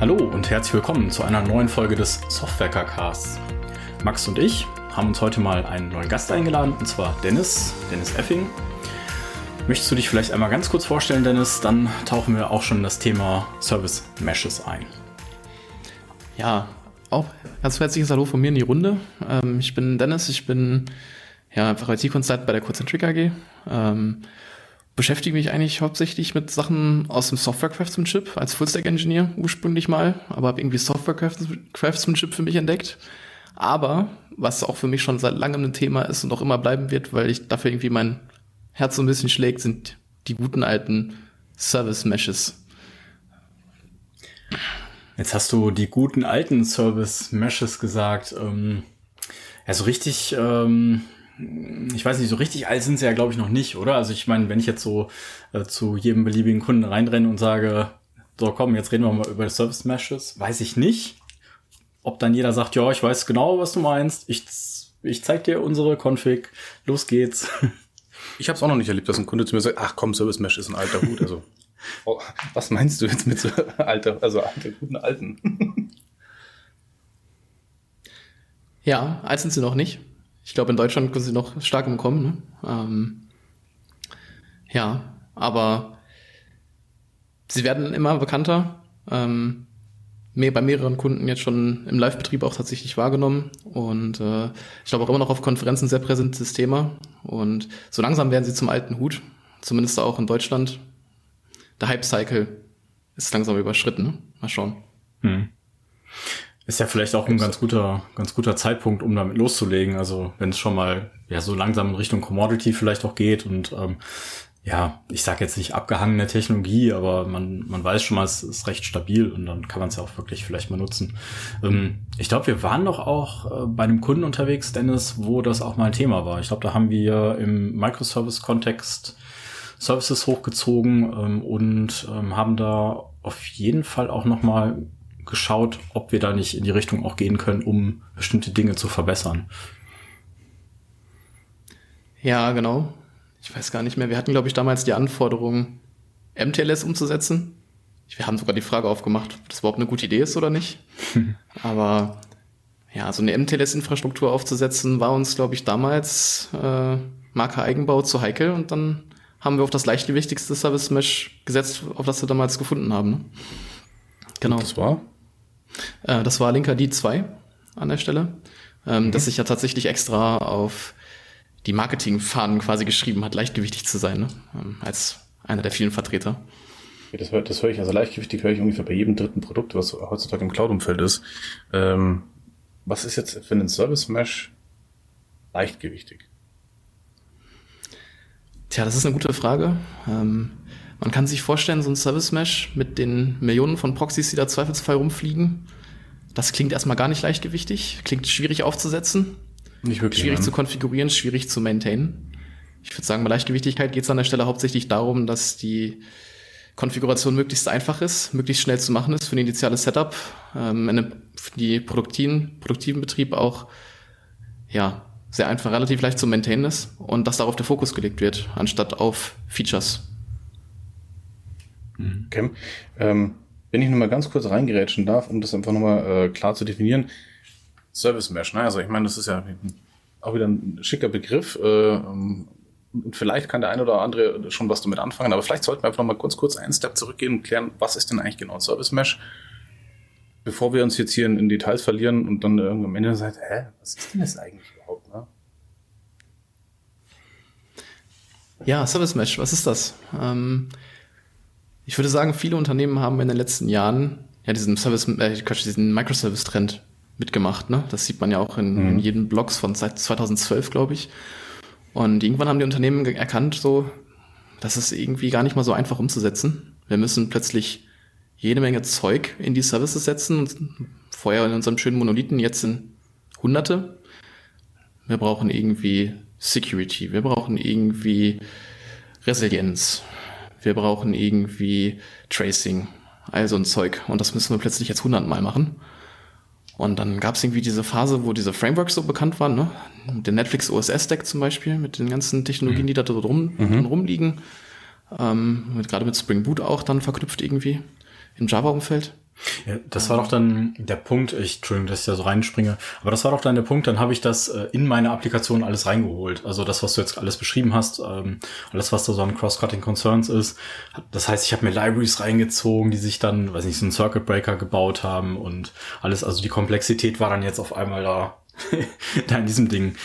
Hallo und herzlich willkommen zu einer neuen Folge des Softwarecar Casts. Max und ich haben uns heute mal einen neuen Gast eingeladen, und zwar Dennis, Dennis Effing. Möchtest du dich vielleicht einmal ganz kurz vorstellen, Dennis? Dann tauchen wir auch schon in das Thema Service Meshes ein. Ja, auch ganz herzliches Hallo von mir in die Runde. Ähm, ich bin Dennis, ich bin ja IT-Consultant bei der Concentric AG. Ähm, beschäftige mich eigentlich hauptsächlich mit Sachen aus dem Software Craftsmanship als Fullstack Engineer ursprünglich mal, aber habe irgendwie Software Craftsmanship für mich entdeckt. Aber was auch für mich schon seit langem ein Thema ist und auch immer bleiben wird, weil ich dafür irgendwie mein Herz so ein bisschen schlägt, sind die guten alten Service Meshes. Jetzt hast du die guten alten Service Meshes gesagt. Ähm, ja, richtig ähm, ich weiß nicht, so richtig alt sind sie ja, glaube ich, noch nicht, oder? Also ich meine, wenn ich jetzt so äh, zu jedem beliebigen Kunden reinrenne und sage, so komm, jetzt reden wir mal über Service Meshes, weiß ich nicht. Ob dann jeder sagt, ja, ich weiß genau, was du meinst. Ich, ich zeig dir unsere Config. Los geht's. Ich habe es auch noch nicht erlebt, dass ein Kunde zu mir sagt, ach komm, Service Mesh ist ein alter Hut. Also, oh, was meinst du jetzt mit so alter, also alter, guten alten? ja, alt sind sie noch nicht. Ich glaube, in Deutschland können sie noch stark im Kommen. Ne? Ähm, ja, aber sie werden immer bekannter. Ähm, mehr bei mehreren Kunden jetzt schon im Live-Betrieb auch tatsächlich wahrgenommen und äh, ich glaube auch immer noch auf Konferenzen sehr präsentes Thema und so langsam werden sie zum alten Hut, zumindest auch in Deutschland. Der Hype-Cycle ist langsam überschritten. Ne? Mal schauen. Hm. Ist ja vielleicht auch ein ganz guter, ganz guter Zeitpunkt, um damit loszulegen. Also wenn es schon mal ja so langsam in Richtung Commodity vielleicht auch geht und ähm, ja, ich sage jetzt nicht abgehangene Technologie, aber man, man weiß schon mal, es ist recht stabil und dann kann man es ja auch wirklich vielleicht mal nutzen. Ähm, ich glaube, wir waren doch auch äh, bei einem Kunden unterwegs, Dennis, wo das auch mal ein Thema war. Ich glaube, da haben wir im Microservice-Kontext Services hochgezogen ähm, und ähm, haben da auf jeden Fall auch noch mal geschaut, ob wir da nicht in die Richtung auch gehen können, um bestimmte Dinge zu verbessern. Ja, genau. Ich weiß gar nicht mehr. Wir hatten, glaube ich, damals die Anforderung, MTLS umzusetzen. Wir haben sogar die Frage aufgemacht, ob das überhaupt eine gute Idee ist oder nicht. Aber ja, so eine MTLS-Infrastruktur aufzusetzen, war uns, glaube ich, damals äh, Marke Eigenbau zu heikel und dann haben wir auf das leichtgewichtigste Service Mesh gesetzt, auf das wir damals gefunden haben. Ne? Genau. Und das war? Äh, das war Linkerd 2 an der Stelle, ähm, mhm. das sich ja tatsächlich extra auf die Marketingfahnen quasi geschrieben hat, leichtgewichtig zu sein, ne? ähm, als einer der vielen Vertreter. Hör, das höre ich, also leichtgewichtig höre ich ungefähr bei jedem dritten Produkt, was heutzutage im Cloud-Umfeld ist. Ähm, was ist jetzt für einen Service Mesh leichtgewichtig? Tja, das ist eine gute Frage. Ähm, man kann sich vorstellen, so ein Service Mesh mit den Millionen von Proxys, die da zweifelsfrei rumfliegen, das klingt erstmal gar nicht leichtgewichtig, klingt schwierig aufzusetzen, nicht wirklich, schwierig nein. zu konfigurieren, schwierig zu maintainen. Ich würde sagen, bei Leichtgewichtigkeit geht es an der Stelle hauptsächlich darum, dass die Konfiguration möglichst einfach ist, möglichst schnell zu machen ist für ein initiales Setup, ähm, eine, für die produktiven, produktiven Betrieb auch ja, sehr einfach, relativ leicht zu maintainen ist und dass darauf der Fokus gelegt wird, anstatt auf Features. Mhm. Okay. Ähm, wenn ich nur mal ganz kurz reingerätschen darf, um das einfach nochmal äh, klar zu definieren. Service Mesh, ne? Also ich meine, das ist ja auch wieder ein schicker Begriff. Äh, und vielleicht kann der eine oder andere schon was damit anfangen, aber vielleicht sollten wir einfach nochmal kurz, kurz einen Step zurückgehen und klären, was ist denn eigentlich genau Service Mesh? Bevor wir uns jetzt hier in, in Details verlieren und dann irgendwann am Ende sagt, hä, was ist denn das eigentlich überhaupt, ne? Ja, Service Mesh, was ist das? Ähm ich würde sagen, viele Unternehmen haben in den letzten Jahren ja diesen Service, äh, diesen Microservice-Trend mitgemacht. Ne? Das sieht man ja auch in, mhm. in jedem Blogs von seit 2012, glaube ich. Und irgendwann haben die Unternehmen erkannt, so, das ist irgendwie gar nicht mal so einfach umzusetzen. Wir müssen plötzlich jede Menge Zeug in die Services setzen. Vorher in unserem schönen Monolithen, jetzt in Hunderte. Wir brauchen irgendwie Security, wir brauchen irgendwie Resilienz, wir brauchen irgendwie Tracing, also ein Zeug. Und das müssen wir plötzlich jetzt hundertmal machen. Und dann gab es irgendwie diese Phase, wo diese Frameworks so bekannt waren, ne? Der Netflix OSS Stack zum Beispiel, mit den ganzen Technologien, die da drum, mhm. rumliegen. Ähm, gerade mit Spring Boot auch dann verknüpft irgendwie im Java-Umfeld. Ja, das war doch dann der Punkt, ich, Entschuldigung, dass ich da so reinspringe, aber das war doch dann der Punkt, dann habe ich das äh, in meine Applikation alles reingeholt. Also das, was du jetzt alles beschrieben hast, ähm, alles, was da so an Cross-Cutting Concerns ist. Das heißt, ich habe mir Libraries reingezogen, die sich dann, weiß nicht, so einen Circuit Breaker gebaut haben und alles, also die Komplexität war dann jetzt auf einmal da, da in diesem Ding.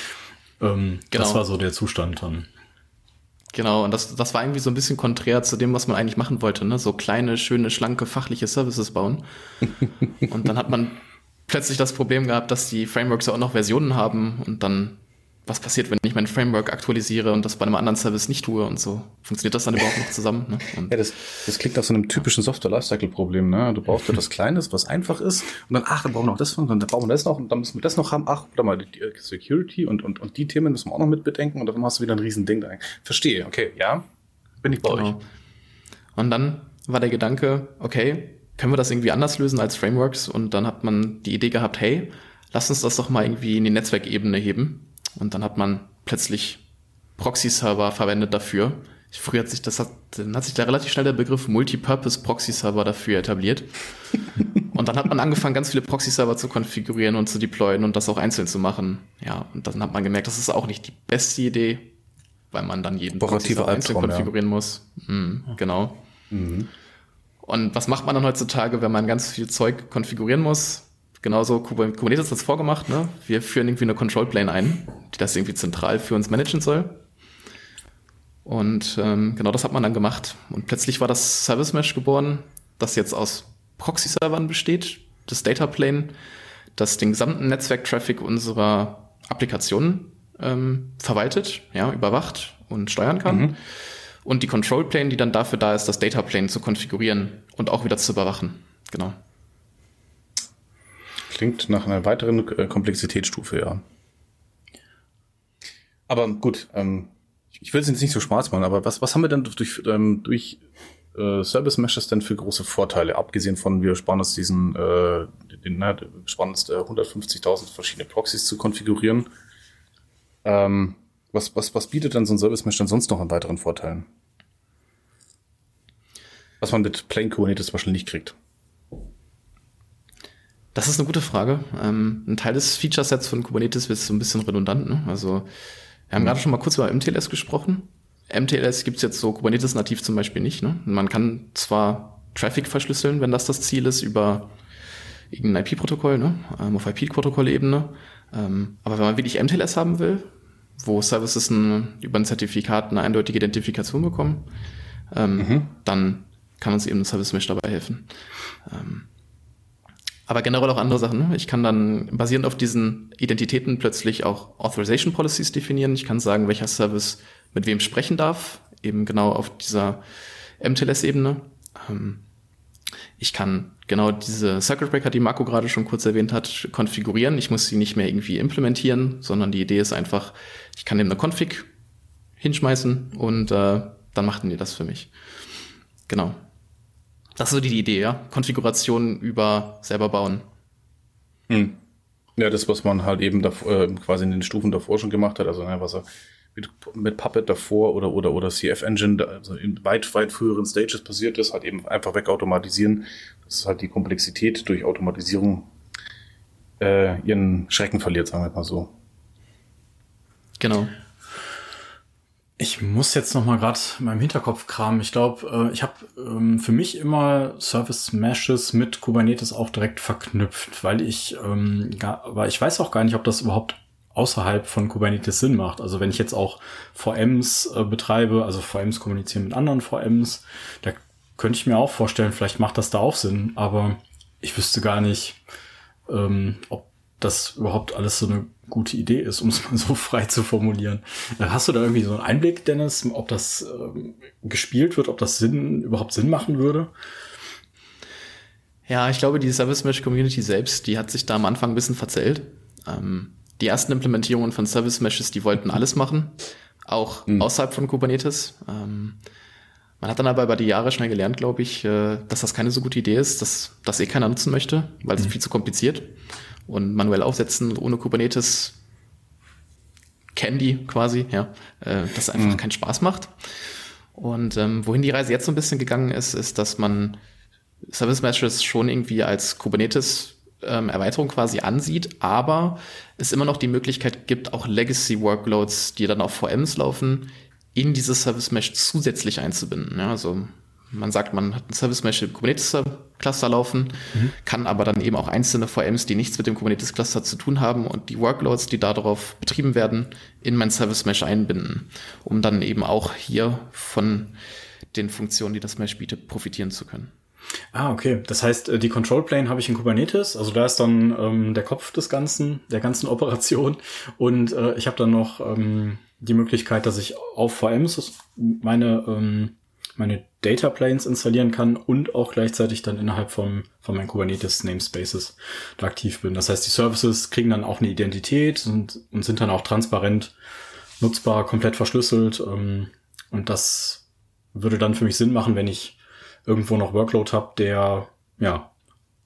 Ähm, genau. Das war so der Zustand dann. Genau, und das, das war irgendwie so ein bisschen konträr zu dem, was man eigentlich machen wollte, ne? So kleine, schöne, schlanke, fachliche Services bauen. und dann hat man plötzlich das Problem gehabt, dass die Frameworks ja auch noch Versionen haben und dann was passiert, wenn ich mein Framework aktualisiere und das bei einem anderen Service nicht tue und so. Funktioniert das dann überhaupt noch zusammen? Ne? ja, das, das klingt nach so einem typischen Software-Lifecycle-Problem. Ne? Du brauchst etwas Kleines, was einfach ist und dann, ach, dann brauchen wir noch das und dann brauchen wir das noch und dann müssen wir das noch haben. Ach, warte mal, die Security und, und, und die Themen müssen wir auch noch mit bedenken und dann hast du wieder ein riesen Ding da. Verstehe, okay, ja, bin ich bei genau. euch. Und dann war der Gedanke, okay, können wir das irgendwie anders lösen als Frameworks? Und dann hat man die Idee gehabt, hey, lass uns das doch mal irgendwie in die Netzwerkebene heben und dann hat man plötzlich Proxy-Server verwendet dafür. Früher hat sich das hat, dann hat sich da relativ schnell der Begriff Multipurpose Proxy-Server dafür etabliert. und dann hat man angefangen, ganz viele Proxy-Server zu konfigurieren und zu deployen und das auch einzeln zu machen. Ja, und dann hat man gemerkt, das ist auch nicht die beste Idee, weil man dann jeden Proxy-Server einzeln konfigurieren ja. muss. Mhm, genau. Mhm. Und was macht man dann heutzutage, wenn man ganz viel Zeug konfigurieren muss? Genauso Kubernetes hat das vorgemacht, ne? Wir führen irgendwie eine Control Plane ein, die das irgendwie zentral für uns managen soll. Und ähm, genau das hat man dann gemacht. Und plötzlich war das Service Mesh geboren, das jetzt aus Proxy-Servern besteht, das Data Plane, das den gesamten Netzwerk-Traffic unserer Applikationen ähm, verwaltet, ja, überwacht und steuern kann. Mhm. Und die Control Plane, die dann dafür da ist, das Data Plane zu konfigurieren und auch wieder zu überwachen. Genau. Klingt nach einer weiteren äh, Komplexitätsstufe, ja. Aber gut, ähm, ich will es jetzt nicht so schwarz machen, aber was, was haben wir denn durch, ähm, durch äh, Service Meshes denn für große Vorteile, abgesehen von wir sparen uns diesen, äh, den, ne, sparen uns äh, 150.000 verschiedene Proxys zu konfigurieren. Ähm, was, was, was bietet denn so ein Service Mesh dann sonst noch an weiteren Vorteilen? Was man mit Plain Kubernetes wahrscheinlich nicht kriegt. Das ist eine gute Frage. Ähm, ein Teil des Feature-Sets von Kubernetes wird so ein bisschen redundant. Ne? Also wir haben mhm. gerade schon mal kurz über MTLS gesprochen. MTLS gibt's jetzt so Kubernetes nativ zum Beispiel nicht. Ne? Man kann zwar Traffic verschlüsseln, wenn das das Ziel ist, über irgendein IP-Protokoll, ne? Ähm, auf IP-Protokoll-Ebene. Ähm, aber wenn man wirklich MTLS haben will, wo Services ein, über ein Zertifikat eine eindeutige Identifikation bekommen, ähm, mhm. dann kann uns eben ein Service Mesh dabei helfen. Ähm, aber generell auch andere Sachen. Ne? Ich kann dann basierend auf diesen Identitäten plötzlich auch Authorization Policies definieren. Ich kann sagen, welcher Service mit wem sprechen darf, eben genau auf dieser MTLS-Ebene. Ähm, ich kann genau diese Circuit Breaker, die Marco gerade schon kurz erwähnt hat, konfigurieren. Ich muss sie nicht mehr irgendwie implementieren, sondern die Idee ist einfach, ich kann eben eine Config hinschmeißen und äh, dann machten die das für mich. Genau. Das ist so die Idee, ja. Konfiguration über selber bauen. Hm. Ja, das, was man halt eben davor, äh, quasi in den Stufen davor schon gemacht hat, also ne, was er mit, mit Puppet davor oder oder oder CF Engine, also in weit weit früheren Stages passiert ist, halt eben einfach wegautomatisieren. Das ist halt die Komplexität durch Automatisierung äh, ihren Schrecken verliert, sagen wir mal so. Genau. Ich muss jetzt noch mal gerade in meinem Hinterkopf kramen. Ich glaube, äh, ich habe ähm, für mich immer Service Meshes mit Kubernetes auch direkt verknüpft, weil ich, ähm, gar, aber ich weiß auch gar nicht, ob das überhaupt außerhalb von Kubernetes Sinn macht. Also wenn ich jetzt auch VMs äh, betreibe, also VMs kommunizieren mit anderen VMs, da könnte ich mir auch vorstellen, vielleicht macht das da auch Sinn, aber ich wüsste gar nicht, ähm, ob das überhaupt alles so eine gute Idee ist, um es mal so frei zu formulieren. Äh, hast du da irgendwie so einen Einblick, Dennis, ob das ähm, gespielt wird, ob das Sinn, überhaupt Sinn machen würde? Ja, ich glaube, die Service Mesh Community selbst, die hat sich da am Anfang ein bisschen verzählt. Ähm, die ersten Implementierungen von Service Meshes, die wollten alles machen, auch mhm. außerhalb von Kubernetes. Ähm, man hat dann aber über die Jahre schnell gelernt, glaube ich, äh, dass das keine so gute Idee ist, dass das eh keiner nutzen möchte, weil es mhm. viel zu kompliziert und manuell aufsetzen ohne Kubernetes Candy quasi, ja, äh, das einfach mhm. keinen Spaß macht. Und ähm, wohin die Reise jetzt so ein bisschen gegangen ist, ist, dass man Service Meshes schon irgendwie als Kubernetes ähm, Erweiterung quasi ansieht, aber es immer noch die Möglichkeit gibt, auch Legacy Workloads, die dann auf VMs laufen, in dieses Service Mesh zusätzlich einzubinden. Ja, also man sagt, man hat ein Service Mesh im Kubernetes Cluster laufen, mhm. kann aber dann eben auch einzelne VMs, die nichts mit dem Kubernetes Cluster zu tun haben und die Workloads, die darauf betrieben werden, in mein Service Mesh einbinden, um dann eben auch hier von den Funktionen, die das Mesh bietet, profitieren zu können. Ah, okay. Das heißt, äh, die Control Plane habe ich in Kubernetes. Also da ist dann ähm, der Kopf des Ganzen, der ganzen Operation. Und äh, ich habe dann noch ähm, die Möglichkeit, dass ich auf VMs meine ähm, meine Data Planes installieren kann und auch gleichzeitig dann innerhalb vom, von meinen Kubernetes Namespaces da aktiv bin. Das heißt, die Services kriegen dann auch eine Identität und, und sind dann auch transparent nutzbar, komplett verschlüsselt. Ähm, und das würde dann für mich Sinn machen, wenn ich irgendwo noch Workload habe, der ja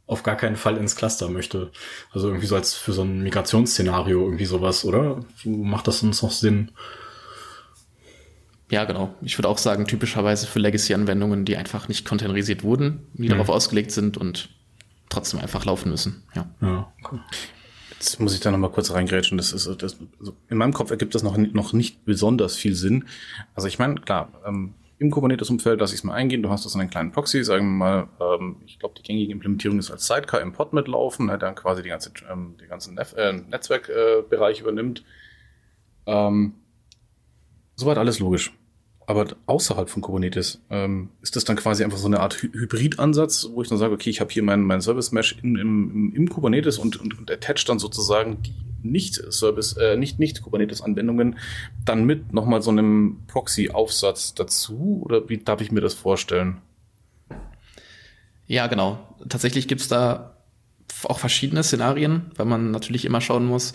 auf gar keinen Fall ins Cluster möchte. Also irgendwie so als für so ein Migrationsszenario irgendwie sowas, oder? Macht das uns noch Sinn? Ja, genau. Ich würde auch sagen, typischerweise für Legacy-Anwendungen, die einfach nicht containerisiert wurden, die mhm. darauf ausgelegt sind und trotzdem einfach laufen müssen. Ja. ja okay. Jetzt muss ich da nochmal kurz reingrätschen. Das ist, das, also in meinem Kopf ergibt das noch, noch nicht besonders viel Sinn. Also ich meine, klar, ähm, im Kubernetes-Umfeld lasse ich es mal eingehen. Du hast das in einen kleinen Proxy, sagen wir mal, ähm, ich glaube, die gängige Implementierung ist als Sidecar im Pod mitlaufen, der dann quasi die ganze, ähm, die ganzen Nef äh, Netzwerkbereich äh, übernimmt. Ähm, soweit alles logisch. Aber außerhalb von Kubernetes ähm, ist das dann quasi einfach so eine Art Hy Hybridansatz, wo ich dann sage, okay, ich habe hier mein, mein Service Mesh in, im, im Kubernetes und, und, und attach dann sozusagen die nicht-Service, äh, nicht, nicht Kubernetes-Anwendungen dann mit nochmal so einem Proxy-Aufsatz dazu? Oder wie darf ich mir das vorstellen? Ja, genau. Tatsächlich gibt's da auch verschiedene Szenarien, weil man natürlich immer schauen muss,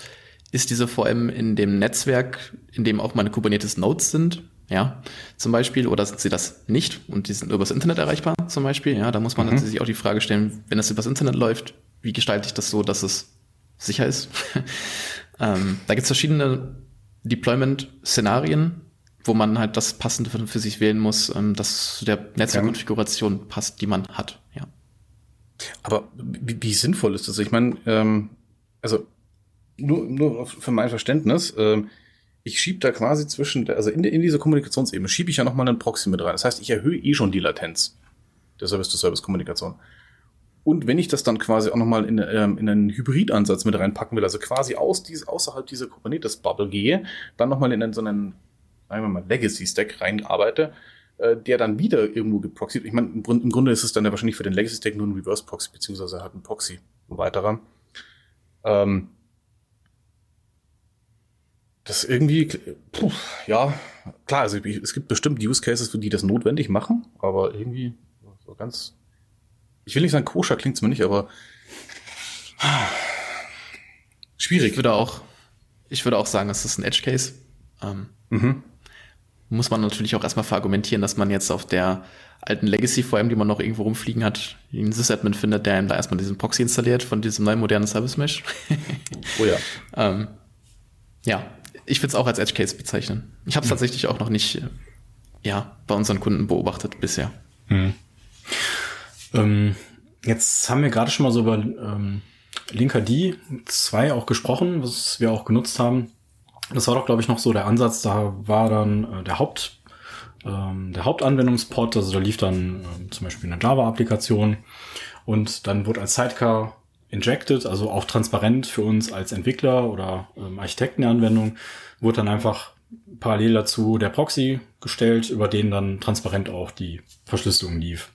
ist diese VM in dem Netzwerk, in dem auch meine Kubernetes-Nodes sind, ja, zum Beispiel, oder sind sie das nicht und die sind übers Internet erreichbar, zum Beispiel, ja, da muss man mhm. natürlich auch die Frage stellen, wenn das übers Internet läuft, wie gestalte ich das so, dass es sicher ist. ähm, da gibt es verschiedene Deployment-Szenarien, wo man halt das Passende für, für sich wählen muss, ähm, das zu der Netzwerkkonfiguration passt, die man hat. Ja. Aber wie, wie sinnvoll ist das? Ich meine, ähm, also nur, nur für mein Verständnis, ähm, ich schiebe da quasi zwischen, also in, in dieser Kommunikationsebene schiebe ich ja nochmal einen Proxy mit rein. Das heißt, ich erhöhe eh schon die Latenz der Service-to-Service-Kommunikation. Und wenn ich das dann quasi auch nochmal in, ähm, in einen Hybridansatz mit reinpacken will, also quasi aus diese, außerhalb dieser Kubernetes-Bubble gehe, dann nochmal in so einen, sagen wir mal, Legacy-Stack reinarbeite, äh, der dann wieder irgendwo geproxied. Ich meine, im, im, Grunde ist es dann ja wahrscheinlich für den Legacy-Stack nur ein Reverse-Proxy, beziehungsweise halt ein Proxy, ein weiterer. Ähm, das irgendwie, puh, ja, klar, also es gibt bestimmt Use Cases, für die das notwendig machen, aber irgendwie so ganz ich will nicht sagen koscher, klingt's mir nicht, aber schwierig. Ich würde auch, ich würde auch sagen, es ist ein Edge Case. Ähm, mhm. Muss man natürlich auch erstmal verargumentieren, dass man jetzt auf der alten Legacy VM, die man noch irgendwo rumfliegen hat, einen Sysadmin findet, der ihm da erstmal diesen Proxy installiert von diesem neuen modernen Service Mesh. oh ja. ähm, ja, ich würde es auch als Edge Case bezeichnen. Ich habe es mhm. tatsächlich auch noch nicht, äh, ja, bei unseren Kunden beobachtet bisher. Mhm. Ähm, jetzt haben wir gerade schon mal so über ähm, Linkerd 2 auch gesprochen, was wir auch genutzt haben. Das war doch, glaube ich, noch so der Ansatz. Da war dann äh, der Haupt ähm, der Hauptanwendungsport, also da lief dann äh, zum Beispiel eine Java-Applikation und dann wurde als Sidecar injected, also auch transparent für uns als Entwickler oder ähm, Architekten der Anwendung, wurde dann einfach parallel dazu der Proxy gestellt, über den dann transparent auch die Verschlüsselung lief.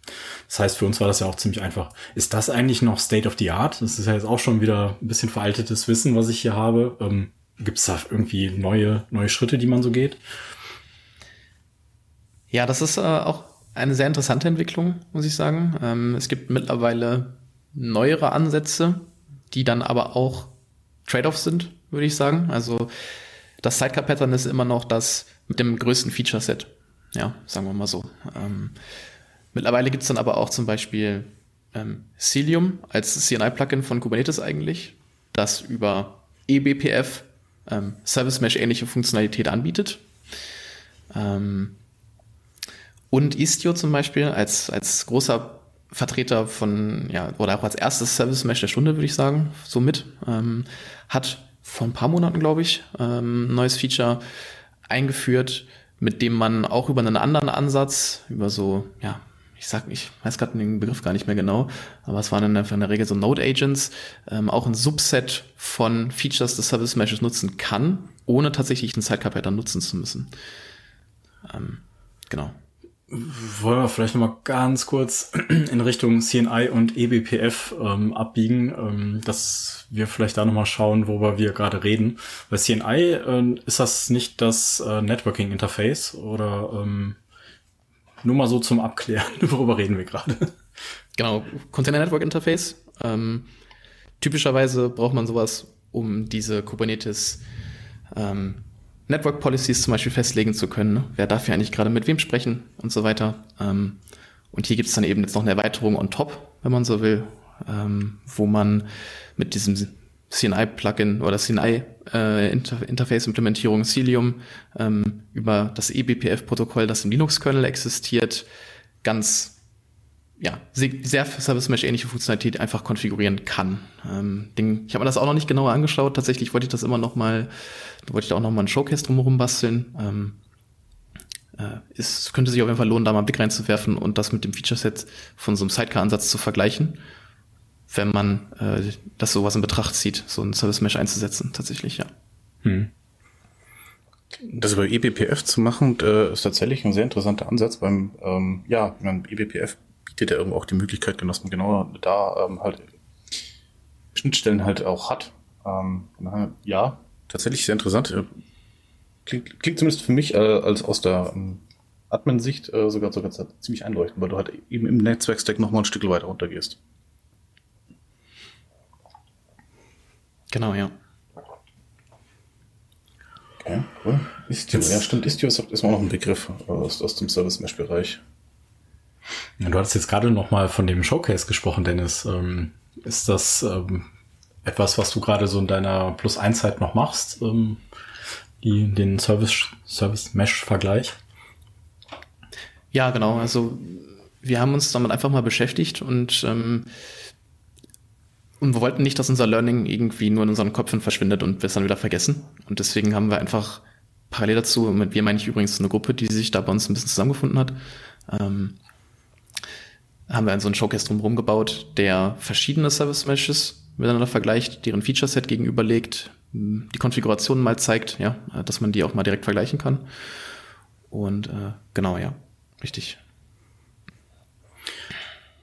Das heißt, für uns war das ja auch ziemlich einfach. Ist das eigentlich noch State of the Art? Das ist ja jetzt auch schon wieder ein bisschen veraltetes Wissen, was ich hier habe. Ähm, Gibt es da irgendwie neue, neue Schritte, die man so geht? Ja, das ist äh, auch eine sehr interessante Entwicklung, muss ich sagen. Ähm, es gibt mittlerweile neuere Ansätze, die dann aber auch Trade-offs sind, würde ich sagen. Also das Sidecar-Pattern ist immer noch das mit dem größten Feature-Set. Ja, sagen wir mal so. Ähm, mittlerweile gibt's dann aber auch zum Beispiel ähm, Cilium als CNI-Plugin von Kubernetes eigentlich, das über eBPF ähm, Service Mesh ähnliche Funktionalität anbietet. Ähm, und Istio zum Beispiel als, als großer Vertreter von, ja, oder auch als erstes Service Mesh der Stunde, würde ich sagen, so mit, ähm, hat vor ein paar Monaten, glaube ich, ähm, neues Feature eingeführt, mit dem man auch über einen anderen Ansatz, über so, ja, ich sag, ich weiß gerade den Begriff gar nicht mehr genau, aber es waren in der Regel so Node Agents, ähm, auch ein Subset von Features des Service Meshes nutzen kann, ohne tatsächlich einen Sidecar dann nutzen zu müssen. Ähm, genau. Wollen wir vielleicht nochmal ganz kurz in Richtung CNI und eBPF ähm, abbiegen, ähm, dass wir vielleicht da nochmal schauen, worüber wir gerade reden. Bei CNI äh, ist das nicht das äh, Networking-Interface oder ähm, nur mal so zum Abklären, worüber reden wir gerade? Genau, Container Network Interface. Ähm, typischerweise braucht man sowas, um diese Kubernetes ähm, Network Policies zum Beispiel festlegen zu können. Ne? Wer darf ja eigentlich gerade mit wem sprechen und so weiter. Ähm, und hier gibt es dann eben jetzt noch eine Erweiterung on top, wenn man so will, ähm, wo man mit diesem CNI-Plugin oder CNI-Interface-Implementierung äh, Cilium ähm, über das eBPF-Protokoll, das im Linux-Kernel existiert, ganz ja, sehr Service Mesh ähnliche Funktionalität einfach konfigurieren kann. Ähm, Ding, ich habe mir das auch noch nicht genauer angeschaut. Tatsächlich wollte ich das immer noch mal, wollte ich da auch noch mal ein Showcase drumherum basteln. Ähm, äh, es könnte sich auf jeden Fall lohnen, da mal einen Blick reinzuwerfen und das mit dem Feature-Set von so einem Sidecar-Ansatz zu vergleichen, wenn man äh, das sowas in Betracht zieht, so ein Service Mesh einzusetzen, tatsächlich, ja. Hm. Das über eBPF zu machen, äh, ist tatsächlich ein sehr interessanter Ansatz beim, ähm, ja, beim eBPF ja irgendwo auch die Möglichkeit, dass man genau da ähm, halt Schnittstellen halt auch hat. Ähm, ja, tatsächlich sehr interessant. Äh, klingt, klingt zumindest für mich äh, als aus der ähm, Admin-Sicht äh, sogar, sogar ziemlich einleuchtend, weil du halt eben im Netzwerkstack nochmal ein Stück weiter runtergehst. Genau, ja. Okay, cool. Istio, ja stimmt, Istio ist, ist auch noch ein Begriff aus, aus dem Service-Mesh-Bereich. Ja, du hattest jetzt gerade noch mal von dem Showcase gesprochen, Dennis. Ähm, ist das ähm, etwas, was du gerade so in deiner Plus 1 Zeit noch machst? Ähm, die, den Service, Service? Ja, genau. Also wir haben uns damit einfach mal beschäftigt und, ähm, und wir wollten nicht, dass unser Learning irgendwie nur in unseren Köpfen verschwindet und wir es dann wieder vergessen. Und deswegen haben wir einfach parallel dazu, mit wir meine ich übrigens eine Gruppe, die sich da bei uns ein bisschen zusammengefunden hat, ähm, haben wir so einen Showcase drumherum gebaut, der verschiedene Service Meshes miteinander vergleicht, deren Feature Set gegenüberlegt, die Konfiguration mal zeigt, ja, dass man die auch mal direkt vergleichen kann. Und äh, genau, ja, richtig.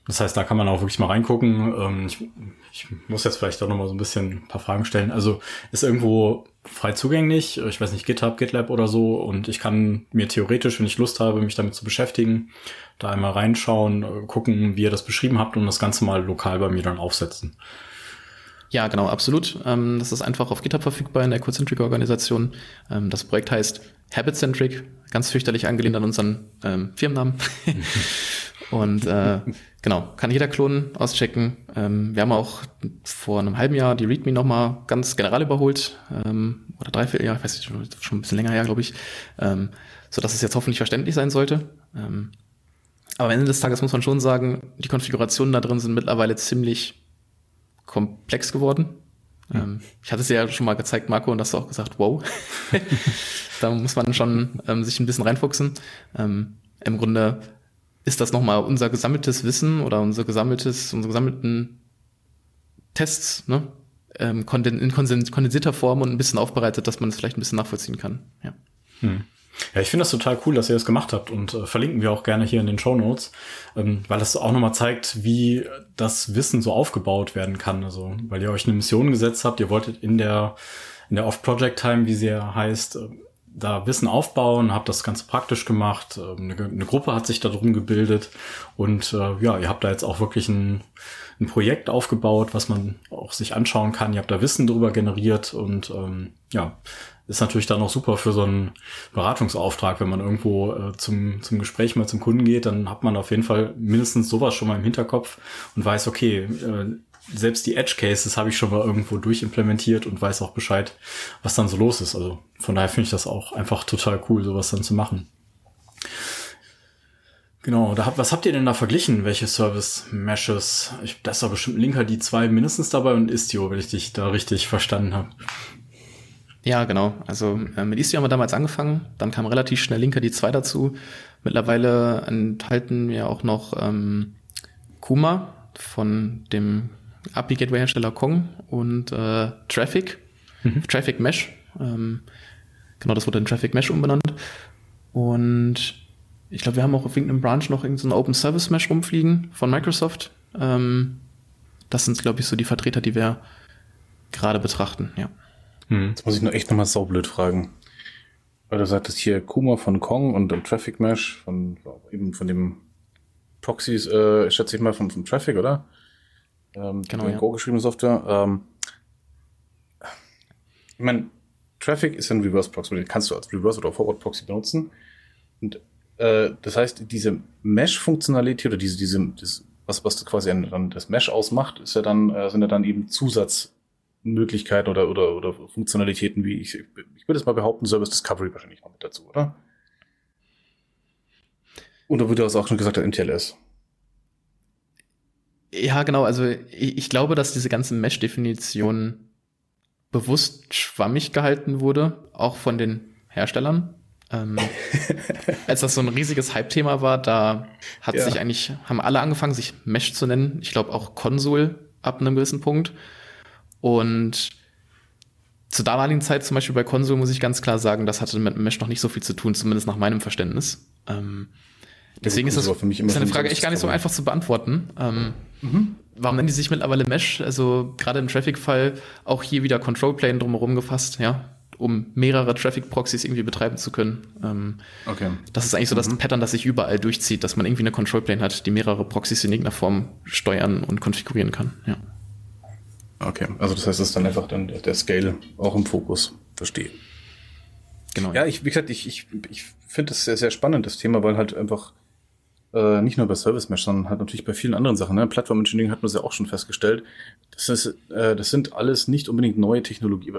Das heißt, da kann man auch wirklich mal reingucken. Ähm, ich, ich muss jetzt vielleicht auch noch mal so ein bisschen ein paar Fragen stellen. Also ist irgendwo frei zugänglich, ich weiß nicht, GitHub, GitLab oder so, und ich kann mir theoretisch, wenn ich Lust habe, mich damit zu beschäftigen, da einmal reinschauen, äh, gucken, wie ihr das beschrieben habt und das Ganze mal lokal bei mir dann aufsetzen. Ja, genau, absolut. Ähm, das ist einfach auf GitHub verfügbar in der Codecentric-Organisation. Ähm, das Projekt heißt Habitcentric, ganz fürchterlich angelehnt an unseren ähm, Firmennamen. Und äh, genau, kann jeder klonen, auschecken. Ähm, wir haben auch vor einem halben Jahr die README nochmal ganz general überholt. Ähm, oder dreiviertel Jahr, ich weiß nicht, schon ein bisschen länger her, glaube ich. Ähm, so dass es jetzt hoffentlich verständlich sein sollte. Ähm, aber am Ende des Tages muss man schon sagen, die Konfigurationen da drin sind mittlerweile ziemlich komplex geworden. Mhm. Ich hatte es ja schon mal gezeigt, Marco, und hast du auch gesagt, wow. da muss man schon ähm, sich ein bisschen reinfuchsen. Ähm, Im Grunde ist das nochmal unser gesammeltes Wissen oder unser gesammeltes, unsere gesammelten Tests, ne? Ähm, in kondensierter Form und ein bisschen aufbereitet, dass man es vielleicht ein bisschen nachvollziehen kann. Ja. Hm. Ja, ich finde das total cool, dass ihr das gemacht habt und äh, verlinken wir auch gerne hier in den Show Notes, ähm, weil das auch nochmal zeigt, wie das Wissen so aufgebaut werden kann. Also, weil ihr euch eine Mission gesetzt habt, ihr wolltet in der in der Off-Project-Time, wie sie ja heißt, äh, da Wissen aufbauen, habt das ganz praktisch gemacht. Ähm, eine, eine, Gruppe hat sich da drum gebildet und äh, ja, ihr habt da jetzt auch wirklich ein, ein Projekt aufgebaut, was man auch sich anschauen kann. Ihr habt da Wissen drüber generiert und ähm, ja, ist natürlich dann auch super für so einen Beratungsauftrag, wenn man irgendwo äh, zum, zum Gespräch mal zum Kunden geht, dann hat man auf jeden Fall mindestens sowas schon mal im Hinterkopf und weiß, okay, äh, selbst die Edge Cases habe ich schon mal irgendwo durchimplementiert und weiß auch Bescheid, was dann so los ist. Also von daher finde ich das auch einfach total cool, sowas dann zu machen. Genau, da, was habt ihr denn da verglichen? Welche Service-Meshes? Da ist doch bestimmt Linker die zwei mindestens dabei und Istio, wenn ich dich da richtig verstanden habe. Ja, genau. Also äh, mit Istio haben wir damals angefangen, dann kam relativ schnell Linker die zwei dazu. Mittlerweile enthalten wir auch noch ähm, Kuma von dem API-Gateway-Hersteller Kong und äh, Traffic, mhm. Traffic Mesh. Ähm, genau, das wurde in Traffic Mesh umbenannt. Und ich glaube, wir haben auch auf irgendeinem Branch noch irgendeinen so Open Service Mesh rumfliegen von Microsoft. Ähm, das sind, glaube ich, so die Vertreter, die wir gerade betrachten, ja. Hm. Jetzt muss ich nur echt nochmal saublöd fragen. Weil du sagtest hier Kuma von Kong und um, Traffic Mesh von eben von dem Proxys, äh, schätze ich mal, von, von Traffic, oder? Ähm, genau. Ja. Go geschriebene Software. Ähm, ich meine, Traffic ist ein Reverse Proxy, den kannst du als Reverse oder Forward Proxy benutzen. Und äh, das heißt, diese Mesh-Funktionalität oder diese, diese, das, was, was quasi dann das Mesh ausmacht, ist ja dann, äh, sind ja dann eben Zusatzmöglichkeiten oder, oder, oder Funktionalitäten wie ich, ich würde es mal behaupten, Service Discovery wahrscheinlich noch mit dazu, oder? Und da würde das auch schon gesagt, MTLS. Ja, genau. Also ich, ich glaube, dass diese ganze Mesh-Definition bewusst schwammig gehalten wurde, auch von den Herstellern. Ähm, als das so ein riesiges Hype-Thema war, da hat ja. sich eigentlich, haben alle angefangen, sich Mesh zu nennen. Ich glaube auch Konsul ab einem gewissen Punkt. Und zur damaligen Zeit, zum Beispiel bei Konsul, muss ich ganz klar sagen, das hatte mit Mesh noch nicht so viel zu tun, zumindest nach meinem Verständnis. Ähm, deswegen ist das für mich immer ist eine Frage echt gar nicht so einfach zu beantworten. Ähm, mhm. Warum nennen die sich mittlerweile Mesh? Also gerade im Traffic-Fall auch hier wieder Control Plane drumherum gefasst, ja um mehrere Traffic-Proxys irgendwie betreiben zu können. Ähm, okay. Das ist eigentlich so das mhm. Pattern, das sich überall durchzieht, dass man irgendwie eine Control Plane hat, die mehrere Proxys in irgendeiner Form steuern und konfigurieren kann. Ja. Okay, also das heißt, es ist dann einfach dann der Scale auch im Fokus. Verstehe. Genau. Ja, ich, wie gesagt, ich, ich, ich finde das sehr, sehr spannend, das Thema, weil halt einfach äh, nicht nur bei Service Mesh, sondern halt natürlich bei vielen anderen Sachen. Ne? Plattform Engineering hat man ja auch schon festgestellt. Das, ist, äh, das sind alles nicht unbedingt neue Technologie,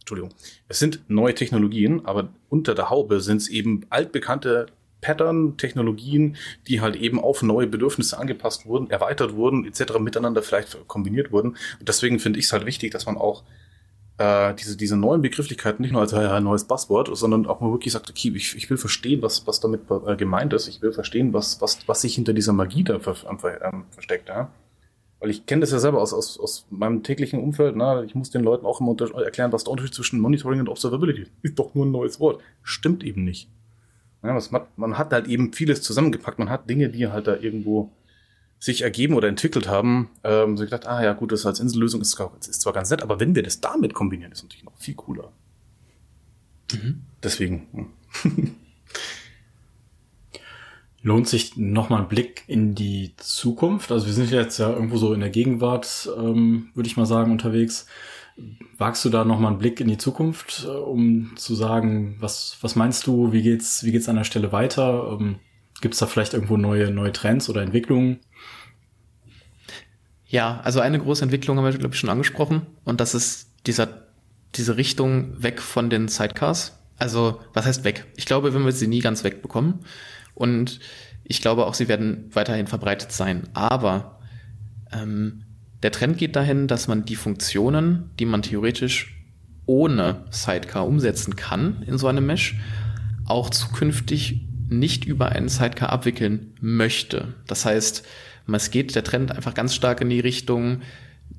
Entschuldigung, es sind neue Technologien, aber unter der Haube sind es eben altbekannte Pattern, Technologien, die halt eben auf neue Bedürfnisse angepasst wurden, erweitert wurden, etc. miteinander vielleicht kombiniert wurden. Und deswegen finde ich es halt wichtig, dass man auch äh, diese, diese neuen Begrifflichkeiten nicht nur als ein neues Buzzword, sondern auch mal wirklich sagt, okay, ich, ich will verstehen, was, was damit äh, gemeint ist. Ich will verstehen, was, was, was sich hinter dieser Magie da ver, ähm, versteckt. Ja? Weil ich kenne das ja selber aus, aus, aus meinem täglichen Umfeld. Ne? Ich muss den Leuten auch immer erklären, was der Unterschied zwischen Monitoring und Observability ist. Ist doch nur ein neues Wort. Stimmt eben nicht. Ja, was man, man hat halt eben vieles zusammengepackt. Man hat Dinge, die halt da irgendwo sich ergeben oder entwickelt haben. Ähm, so gedacht, ah ja gut, das als Insellösung ist, ist zwar ganz nett, aber wenn wir das damit kombinieren, ist natürlich noch viel cooler. Mhm. Deswegen. Hm. Lohnt sich nochmal ein Blick in die Zukunft? Also wir sind jetzt ja irgendwo so in der Gegenwart, ähm, würde ich mal sagen, unterwegs. Wagst du da nochmal einen Blick in die Zukunft, äh, um zu sagen, was, was meinst du, wie geht's, wie geht's an der Stelle weiter? Ähm, Gibt es da vielleicht irgendwo neue, neue Trends oder Entwicklungen? Ja, also eine große Entwicklung haben wir, glaube ich, schon angesprochen. Und das ist dieser, diese Richtung weg von den Sidecars. Also, was heißt weg? Ich glaube, wenn wir sie nie ganz wegbekommen, und ich glaube auch, sie werden weiterhin verbreitet sein. Aber ähm, der Trend geht dahin, dass man die Funktionen, die man theoretisch ohne Sidecar umsetzen kann in so einem Mesh, auch zukünftig nicht über einen Sidecar abwickeln möchte. Das heißt, es geht der Trend einfach ganz stark in die Richtung,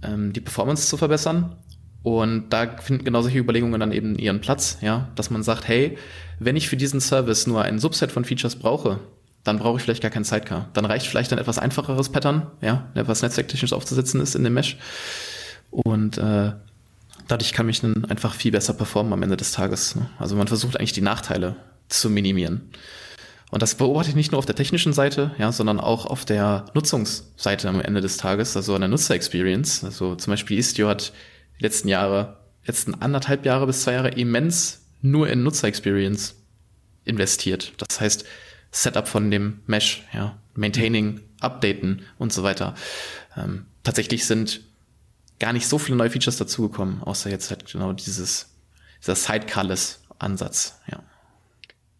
ähm, die Performance zu verbessern. Und da finden genau solche Überlegungen dann eben ihren Platz, ja, dass man sagt, hey, wenn ich für diesen Service nur ein Subset von Features brauche, dann brauche ich vielleicht gar keinen Sidecar. Dann reicht vielleicht ein etwas einfacheres Pattern, ja, was netzwerktechnisch aufzusetzen ist in dem Mesh. Und äh, dadurch kann ich dann einfach viel besser performen am Ende des Tages. Ne? Also man versucht eigentlich die Nachteile zu minimieren. Und das beobachte ich nicht nur auf der technischen Seite, ja, sondern auch auf der Nutzungsseite am Ende des Tages, also an der Nutzer-Experience. Also zum Beispiel Istio hat die letzten Jahre, letzten anderthalb Jahre bis zwei Jahre immens nur in Nutzer-Experience investiert. Das heißt, Setup von dem Mesh, ja, Maintaining, Updaten und so weiter. Ähm, tatsächlich sind gar nicht so viele neue Features dazugekommen, außer jetzt halt genau dieses, dieser Sidecarless Ansatz, ja.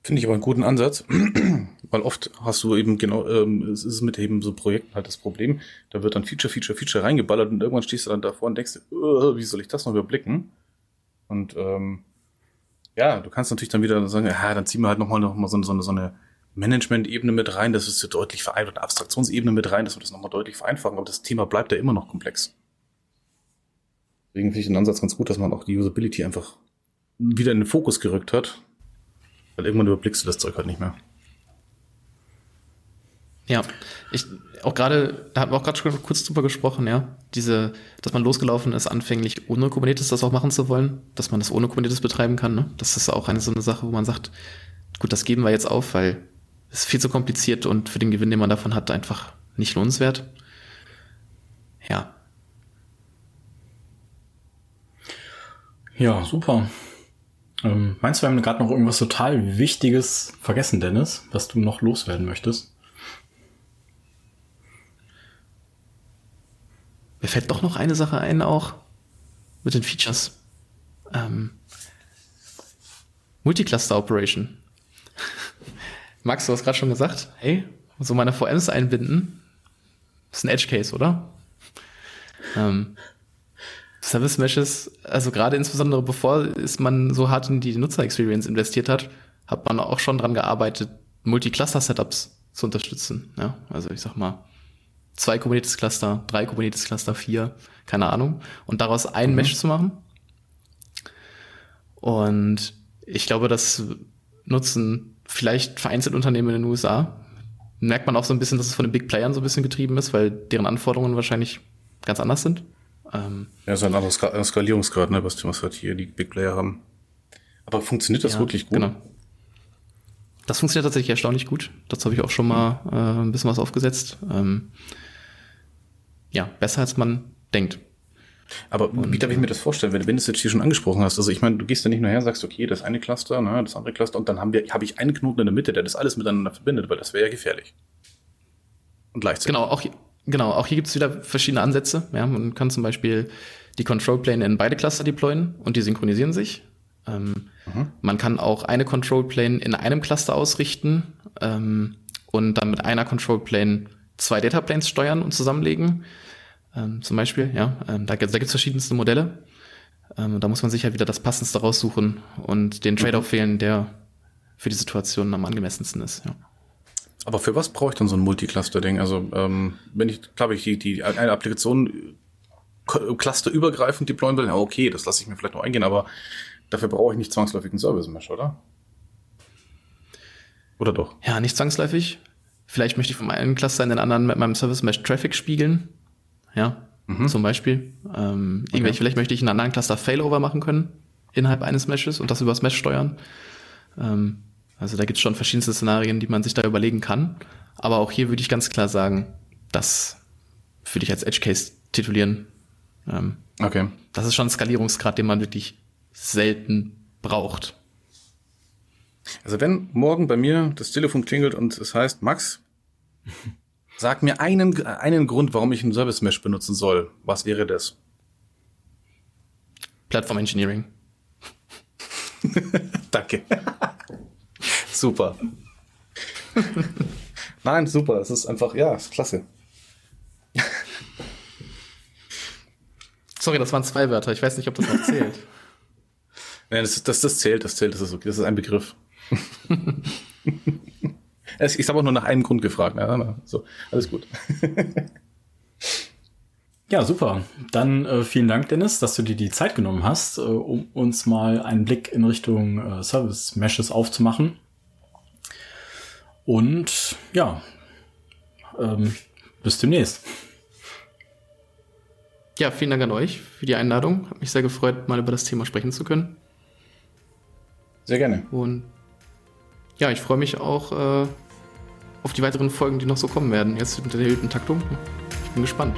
Finde ich aber einen guten Ansatz, Weil oft hast du eben genau, ähm, es ist mit eben so Projekten halt das Problem, da wird dann Feature, Feature, Feature reingeballert und irgendwann stehst du dann davor und denkst, uh, wie soll ich das noch überblicken? Und ähm, ja, du kannst natürlich dann wieder sagen, ja, dann ziehen wir halt nochmal noch mal so, so, so eine Management-Ebene mit rein, das ist so deutlich vereinfacht, eine Abstraktionsebene mit rein, dass wir das nochmal deutlich vereinfachen, aber das Thema bleibt ja immer noch komplex. Deswegen finde ich den Ansatz ganz gut, dass man auch die Usability einfach wieder in den Fokus gerückt hat, weil irgendwann überblickst du das Zeug halt nicht mehr. Ja, ich auch gerade, da haben wir auch gerade schon kurz drüber gesprochen, ja. Diese, dass man losgelaufen ist, anfänglich ohne Kubernetes das auch machen zu wollen, dass man das ohne Kubernetes betreiben kann, ne? Das ist auch eine so eine Sache, wo man sagt, gut, das geben wir jetzt auf, weil es ist viel zu kompliziert und für den Gewinn, den man davon hat, einfach nicht lohnenswert. Ja. Ja, super. Ähm, meinst du, wir haben gerade noch irgendwas total Wichtiges vergessen, Dennis, was du noch loswerden möchtest? Mir fällt doch noch eine Sache ein, auch mit den Features. Ähm, Multicluster Operation. Max, du hast gerade schon gesagt, hey, so meine VMs einbinden, ist ein Edge Case, oder? Ähm, Service Meshes, also gerade insbesondere bevor ist man so hart in die Nutzer-Experience investiert hat, hat man auch schon dran gearbeitet, Multi-Cluster-Setups zu unterstützen. Ja, also ich sag mal, zwei Kubernetes-Cluster, drei Kubernetes-Cluster, vier, keine Ahnung, und daraus ein mhm. Mesh zu machen. Und ich glaube, das nutzen vielleicht vereinzelt Unternehmen in den USA. Merkt man auch so ein bisschen, dass es von den Big Playern so ein bisschen getrieben ist, weil deren Anforderungen wahrscheinlich ganz anders sind. Ähm, ja, so ein anderes Ska Skalierungsgrad, ne, was, was halt hier die Big Player haben. Aber funktioniert das ja, wirklich gut? Genau. Das funktioniert tatsächlich erstaunlich gut. Dazu habe ich auch schon mal äh, ein bisschen was aufgesetzt. Ähm, ja, besser als man denkt. Aber und, wie darf ich mir das vorstellen, wenn, wenn du es jetzt hier schon angesprochen hast? Also ich meine, du gehst ja nicht nur her und sagst, okay, das eine Cluster, ne, das andere Cluster und dann haben wir, habe ich einen Knoten in der Mitte, der das alles miteinander verbindet, weil das wäre ja gefährlich. Und gleichzeitig. Genau, auch hier, genau, auch hier gibt es wieder verschiedene Ansätze. Ja, man kann zum Beispiel die Control Plane in beide Cluster deployen und die synchronisieren sich. Ähm, mhm. Man kann auch eine Control Plane in einem Cluster ausrichten ähm, und dann mit einer Control Plane zwei Data Planes steuern und zusammenlegen. Ähm, zum Beispiel, ja, ähm, da, da gibt es verschiedenste Modelle. Ähm, da muss man sich halt wieder das Passendste raussuchen und den Trade-off mhm. wählen, der für die Situation am angemessensten ist. Ja. Aber für was brauche ich dann so ein Multicluster-Ding? Also ähm, wenn ich, glaube ich, die, die eine Applikation clusterübergreifend deployen will, ja okay, das lasse ich mir vielleicht noch eingehen, aber dafür brauche ich nicht zwangsläufig einen Service Mesh, oder? Oder doch? Ja, nicht zwangsläufig. Vielleicht möchte ich vom einen Cluster in den anderen mit meinem Service Mesh Traffic spiegeln. Ja, mhm. zum Beispiel. Ähm, okay. Vielleicht möchte ich in einem anderen Cluster Failover machen können innerhalb eines Meshes und das übers Mesh steuern. Ähm, also da gibt es schon verschiedenste Szenarien, die man sich da überlegen kann. Aber auch hier würde ich ganz klar sagen, das würde ich als Edge Case titulieren. Ähm, okay. Das ist schon ein Skalierungsgrad, den man wirklich selten braucht. Also wenn morgen bei mir das Telefon klingelt und es heißt, Max, sag mir einen, einen Grund, warum ich einen Service Mesh benutzen soll. Was wäre das? Platform Engineering. Danke. super. Nein, super. Es ist einfach, ja, ist klasse. Sorry, das waren zwei Wörter. Ich weiß nicht, ob das noch zählt. Nein, das, das, das zählt, das zählt, das ist okay. Das ist ein Begriff. ich habe auch nur nach einem Grund gefragt. Na, so, alles gut. Ja, super. Dann äh, vielen Dank, Dennis, dass du dir die Zeit genommen hast, äh, um uns mal einen Blick in Richtung äh, Service Meshes aufzumachen. Und ja, ähm, bis demnächst. Ja, vielen Dank an euch für die Einladung. Hat mich sehr gefreut, mal über das Thema sprechen zu können. Sehr gerne. Und ja, ich freue mich auch äh, auf die weiteren Folgen, die noch so kommen werden. Jetzt mit der erhöhten Taktung. Ich bin gespannt.